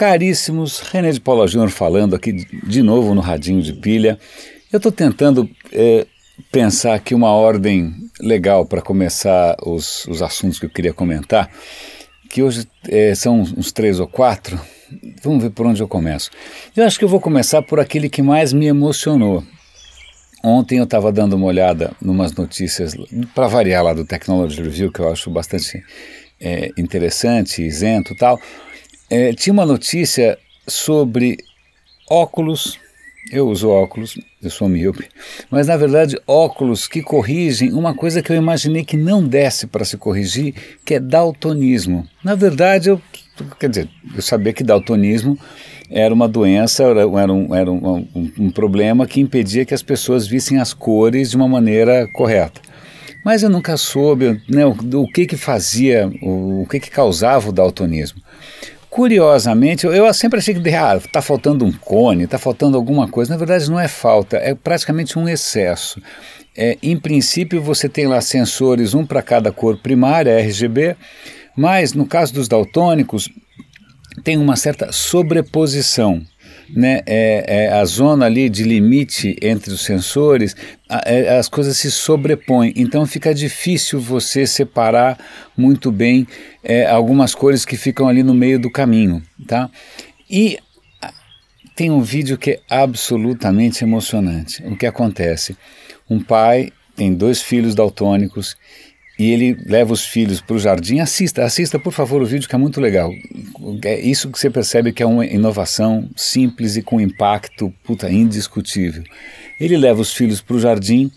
Caríssimos, René de Paula Júnior falando aqui de novo no Radinho de Pilha. Eu estou tentando é, pensar aqui uma ordem legal para começar os, os assuntos que eu queria comentar, que hoje é, são uns três ou quatro. Vamos ver por onde eu começo. Eu acho que eu vou começar por aquele que mais me emocionou. Ontem eu estava dando uma olhada numas notícias, para variar lá do Technology Review, que eu acho bastante é, interessante, isento tal. É, tinha uma notícia sobre óculos. Eu uso óculos, eu sou míope, mas na verdade óculos que corrigem uma coisa que eu imaginei que não desse para se corrigir, que é daltonismo. Na verdade, eu, quer dizer, eu sabia que daltonismo era uma doença, era, era, um, era um, um, um problema que impedia que as pessoas vissem as cores de uma maneira correta. Mas eu nunca soube né, o, o, que que fazia, o, o que que causava o daltonismo. Curiosamente, eu, sempre achei que ah, está faltando um cone, está faltando alguma coisa. Na verdade, não é falta, é praticamente um excesso. É, em princípio, você tem lá sensores, um para cada cor primária, RGB, mas no caso dos daltônicos, tem uma certa sobreposição né, é, é, a zona ali de limite entre os sensores, a, é, as coisas se sobrepõem, então fica difícil você separar muito bem é, algumas cores que ficam ali no meio do caminho, tá? E tem um vídeo que é absolutamente emocionante. O que acontece? Um pai tem dois filhos daltônicos e ele leva os filhos para o jardim. Assista, assista por favor o vídeo que é muito legal. É isso que você percebe que é uma inovação simples e com impacto puta, indiscutível. Ele leva os filhos para o jardim,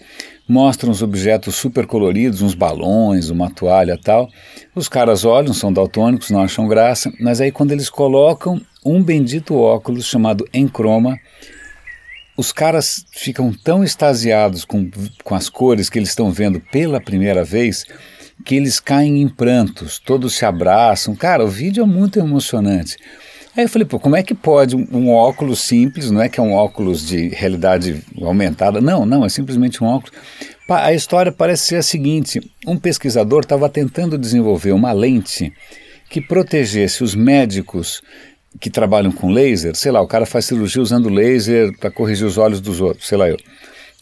mostra uns objetos super coloridos, uns balões, uma toalha tal. Os caras olham, são daltônicos, não acham graça, mas aí quando eles colocam um bendito óculos chamado Encroma, os caras ficam tão extasiados com, com as cores que eles estão vendo pela primeira vez que eles caem em prantos, todos se abraçam. Cara, o vídeo é muito emocionante. Aí eu falei, pô, como é que pode um, um, óculos simples, não é que é um óculos de realidade aumentada, não, não, é simplesmente um óculos. A história parece ser a seguinte: um pesquisador estava tentando desenvolver uma lente que protegesse os médicos que trabalham com laser, sei lá, o cara faz cirurgia usando laser para corrigir os olhos dos outros, sei lá eu.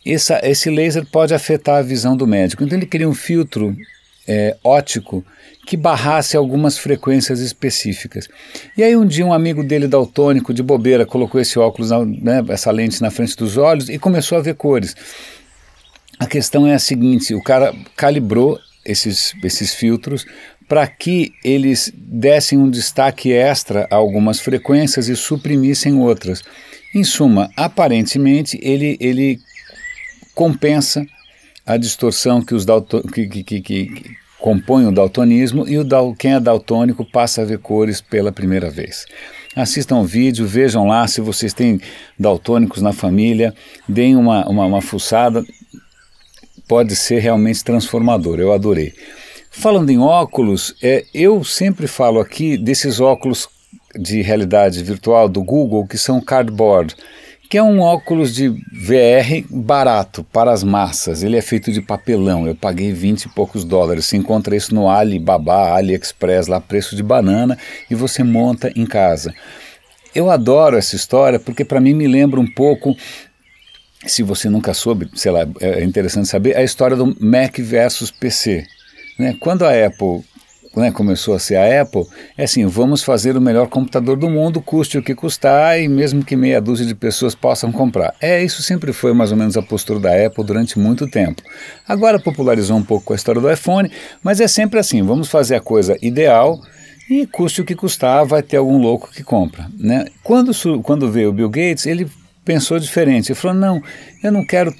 Essa, esse laser pode afetar a visão do médico. Então ele queria um filtro é, ótico que barrasse algumas frequências específicas. E aí um dia um amigo dele daltônico de bobeira colocou esse óculos, né, essa lente na frente dos olhos e começou a ver cores. A questão é a seguinte: o cara calibrou esses, esses filtros para que eles dessem um destaque extra a algumas frequências e suprimissem outras. Em suma, aparentemente ele, ele compensa a distorção que, os que, que, que, que compõe o daltonismo e o dal, quem é daltônico passa a ver cores pela primeira vez. Assistam o vídeo, vejam lá se vocês têm daltônicos na família, deem uma, uma, uma fuçada, pode ser realmente transformador, eu adorei. Falando em óculos, é, eu sempre falo aqui desses óculos de realidade virtual do Google que são cardboard, que é um óculos de VR barato para as massas. Ele é feito de papelão. Eu paguei 20 e poucos dólares. Você encontra isso no Alibaba, AliExpress, lá preço de banana e você monta em casa. Eu adoro essa história porque para mim me lembra um pouco se você nunca soube, sei lá, é interessante saber, a história do Mac versus PC. Né? Quando a Apple né, começou a ser a Apple, é assim, vamos fazer o melhor computador do mundo, custe o que custar e mesmo que meia dúzia de pessoas possam comprar. É, isso sempre foi mais ou menos a postura da Apple durante muito tempo. Agora popularizou um pouco a história do iPhone, mas é sempre assim, vamos fazer a coisa ideal e custe o que custar, vai ter algum louco que compra. Né? Quando, quando veio o Bill Gates, ele pensou diferente. Ele falou: não, eu não quero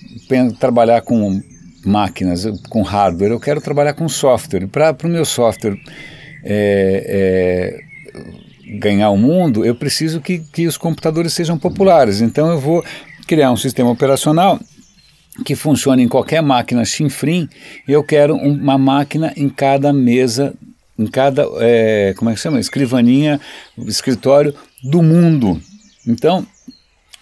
trabalhar com máquinas, com hardware, eu quero trabalhar com software. Para o meu software é, é, ganhar o mundo, eu preciso que, que os computadores sejam populares. Então eu vou criar um sistema operacional que funcione em qualquer máquina chinfrim. Eu quero uma máquina em cada mesa, em cada, é, como é que chama? Escrivaninha, escritório do mundo. Então,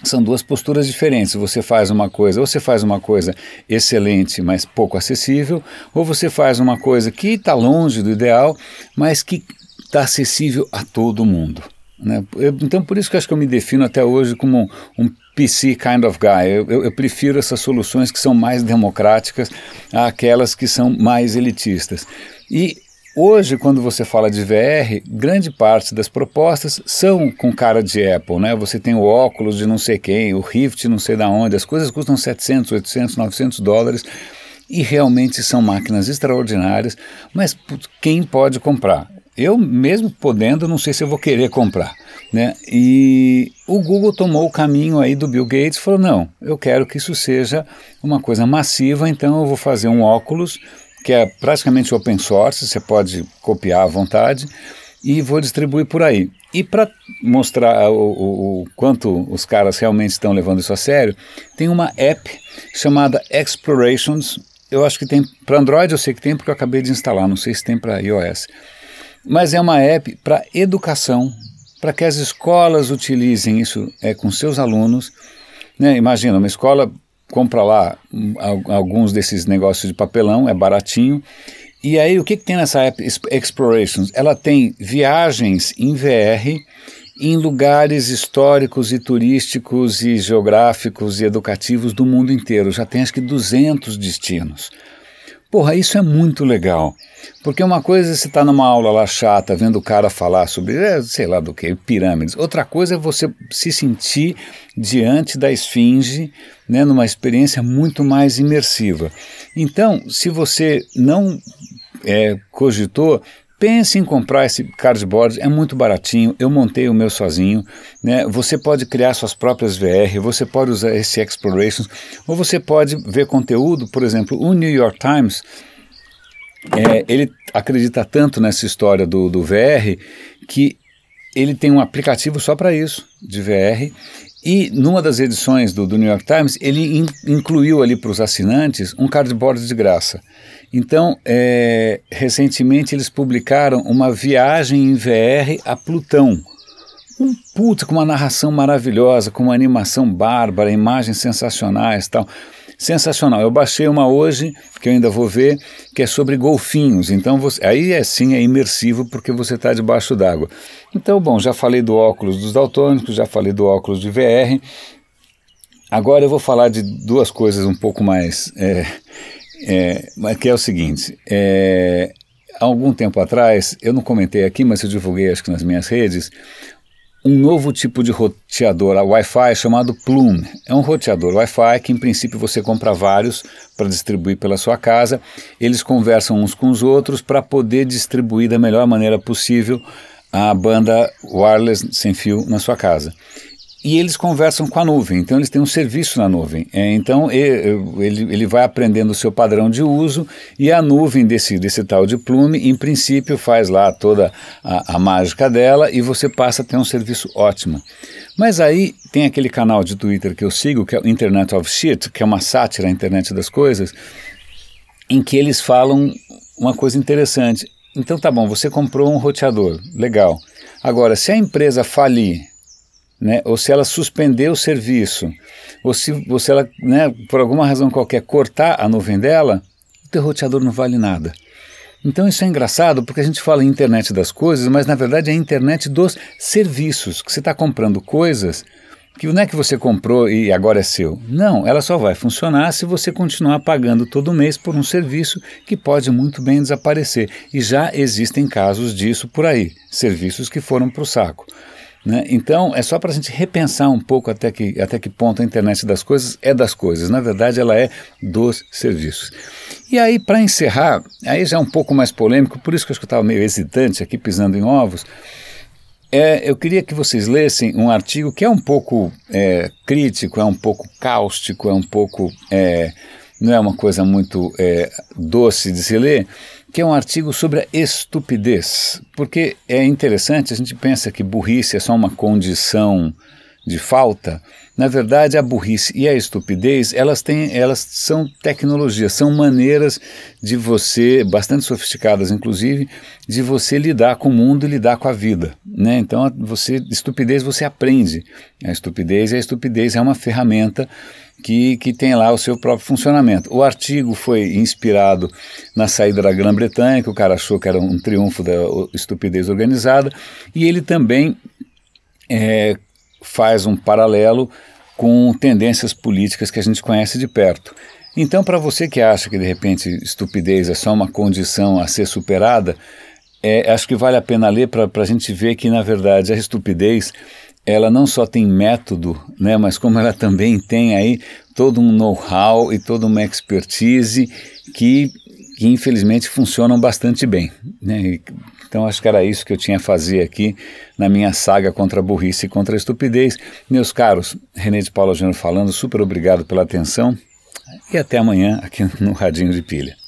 são duas posturas diferentes. Você faz uma coisa, ou você faz uma coisa excelente, mas pouco acessível, ou você faz uma coisa que está longe do ideal, mas que está acessível a todo mundo. Né? Eu, então, por isso que eu acho que eu me defino até hoje como um PC kind of guy. Eu, eu, eu, prefiro essas soluções que são mais democráticas àquelas que são mais elitistas. E hoje, quando você fala de VR, grande parte das propostas são com cara de Apple. Né? Você tem o óculos de não sei quem, o Rift não sei da onde, as coisas custam 700, 800, 900 dólares e realmente são máquinas extraordinárias, mas quem pode comprar? Eu mesmo podendo, não sei se eu vou querer comprar, né? E o Google tomou o caminho aí do Bill Gates, falou não, eu quero que isso seja uma coisa massiva, então eu vou fazer um óculos que é praticamente open source, você pode copiar à vontade e vou distribuir por aí. E para mostrar o, o, o, quanto os caras realmente estão levando isso a sério, tem uma app chamada Explorations eu acho que tem para Android, eu sei que tem porque eu acabei de instalar, não sei se tem para iOS. Mas é uma app para educação, para que as escolas utilizem isso é, com seus alunos. Né? Imagina, uma escola compra lá um, alguns desses negócios de papelão, é baratinho. E aí, o que, que tem nessa app Explorations? Ela tem viagens em VR em lugares históricos e turísticos e geográficos e educativos do mundo inteiro. Já tem acho que 200 destinos. Porra, isso é muito legal. Porque uma coisa é você estar tá numa aula lá chata, vendo o cara falar sobre, é, sei lá do que, pirâmides. Outra coisa é você se sentir diante da esfinge, né, numa experiência muito mais imersiva. Então, se você não é, cogitou, Pense em comprar esse cardboard, é muito baratinho, eu montei o meu sozinho. Né? Você pode criar suas próprias VR, você pode usar esse Explorations, ou você pode ver conteúdo, por exemplo, o New York Times, é, ele acredita tanto nessa história do, do VR que ele tem um aplicativo só para isso, de VR, e numa das edições do, do New York Times, ele in, incluiu ali para os assinantes um cardboard de graça. Então, é, recentemente eles publicaram uma viagem em VR a Plutão. Um puta com uma narração maravilhosa, com uma animação bárbara, imagens sensacionais tal. Sensacional. Eu baixei uma hoje, que eu ainda vou ver, que é sobre golfinhos. Então, você, aí é sim, é imersivo porque você está debaixo d'água. Então, bom, já falei do óculos dos daltônicos, já falei do óculos de VR. Agora eu vou falar de duas coisas um pouco mais. É, é, que é o seguinte: é, há algum tempo atrás, eu não comentei aqui, mas eu divulguei acho que nas minhas redes, um novo tipo de roteador Wi-Fi chamado Plume. É um roteador Wi-Fi que, em princípio, você compra vários para distribuir pela sua casa. Eles conversam uns com os outros para poder distribuir da melhor maneira possível a banda wireless sem fio na sua casa e eles conversam com a nuvem, então eles têm um serviço na nuvem. É, então ele, ele vai aprendendo o seu padrão de uso e a nuvem desse, desse tal de Plume, em princípio, faz lá toda a, a mágica dela e você passa a ter um serviço ótimo. Mas aí tem aquele canal de Twitter que eu sigo, que é o Internet of Shit, que é uma sátira à internet das coisas, em que eles falam uma coisa interessante. Então tá bom, você comprou um roteador, legal. Agora, se a empresa falir né, ou se ela suspender o serviço, ou se, ou se ela, né, por alguma razão qualquer, cortar a nuvem dela, o teu roteador não vale nada. Então isso é engraçado porque a gente fala em internet das coisas, mas na verdade é a internet dos serviços, que você está comprando coisas que não é que você comprou e agora é seu. Não, ela só vai funcionar se você continuar pagando todo mês por um serviço que pode muito bem desaparecer. E já existem casos disso por aí, serviços que foram para o saco. Né? Então, é só para a gente repensar um pouco até que, até que ponto a internet das coisas é das coisas. Na verdade, ela é dos serviços. E aí, para encerrar, aí já é um pouco mais polêmico, por isso que eu estava meio hesitante aqui, pisando em ovos. É, eu queria que vocês lessem um artigo que é um pouco é, crítico, é um pouco cáustico, é um pouco. É, não é uma coisa muito é, doce de se ler, que é um artigo sobre a estupidez. Porque é interessante, a gente pensa que burrice é só uma condição de falta, na verdade a burrice e a estupidez, elas têm, elas são tecnologias, são maneiras de você, bastante sofisticadas inclusive, de você lidar com o mundo e lidar com a vida, né? Então, você estupidez você aprende. A estupidez, a estupidez é uma ferramenta que, que tem lá o seu próprio funcionamento. O artigo foi inspirado na saída da Grã-Bretanha, que o cara achou que era um triunfo da estupidez organizada, e ele também é, faz um paralelo com tendências políticas que a gente conhece de perto. Então, para você que acha que de repente estupidez é só uma condição a ser superada, é, acho que vale a pena ler para a gente ver que, na verdade, a estupidez ela não só tem método, né, mas como ela também tem aí todo um know-how e toda uma expertise que, que infelizmente funcionam bastante bem. Né? Então acho que era isso que eu tinha a fazer aqui na minha saga contra a burrice e contra a estupidez. Meus caros, René de Paula Júnior falando, super obrigado pela atenção e até amanhã aqui no Radinho de Pilha.